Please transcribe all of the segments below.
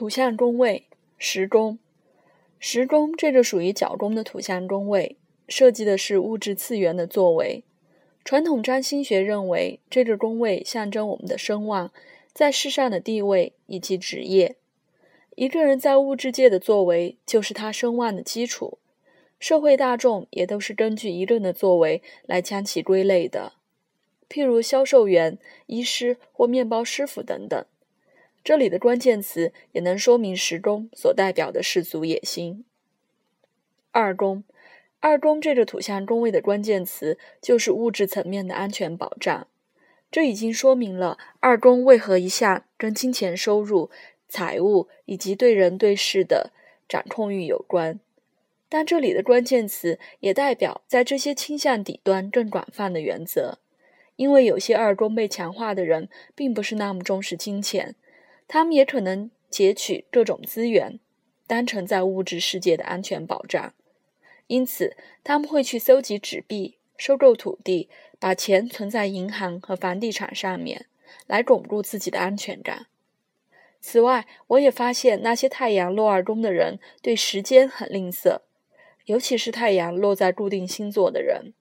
土象宫位，时宫。时宫这个属于角宫的土象宫位，设计的是物质次元的作为。传统占星学认为，这个宫位象征我们的声望，在世上的地位以及职业。一个人在物质界的作为，就是他声望的基础。社会大众也都是根据一个人的作为来将其归类的，譬如销售员、医师或面包师傅等等。这里的关键词也能说明时钟所代表的世俗野心。二宫。二宫这个土象宫位的关键词就是物质层面的安全保障，这已经说明了二宫为何一向跟金钱收入、财务以及对人对事的掌控欲有关。但这里的关键词也代表在这些倾向底端更广泛的原则，因为有些二宫被强化的人并不是那么重视金钱，他们也可能截取各种资源，当成在物质世界的安全保障。因此，他们会去搜集纸币、收购土地，把钱存在银行和房地产上面，来巩固自己的安全感。此外，我也发现那些太阳落二宫的人对时间很吝啬，尤其是太阳落在固定星座的人，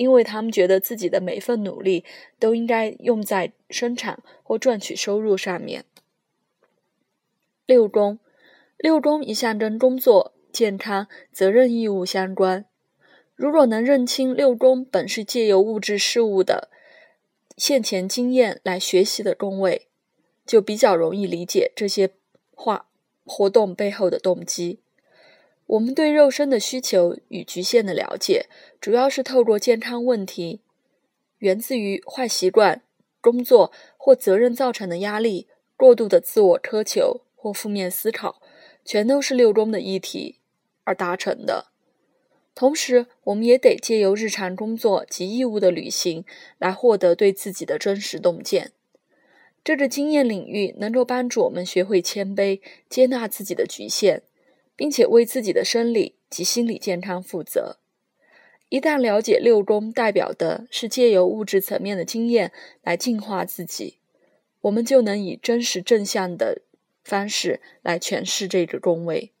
因为他们觉得自己的每份努力都应该用在生产或赚取收入上面。六宫，六宫一向跟工作。健康、责任义务相关。如果能认清六宫本是借由物质事物的现前经验来学习的宫位，就比较容易理解这些话活动背后的动机。我们对肉身的需求与局限的了解，主要是透过健康问题，源自于坏习惯、工作或责任造成的压力、过度的自我苛求或负面思考，全都是六宫的议题。而达成的。同时，我们也得借由日常工作及义务的履行，来获得对自己的真实洞见。这个经验领域能够帮助我们学会谦卑，接纳自己的局限，并且为自己的生理及心理健康负责。一旦了解六宫代表的是借由物质层面的经验来净化自己，我们就能以真实正向的方式来诠释这个宫位。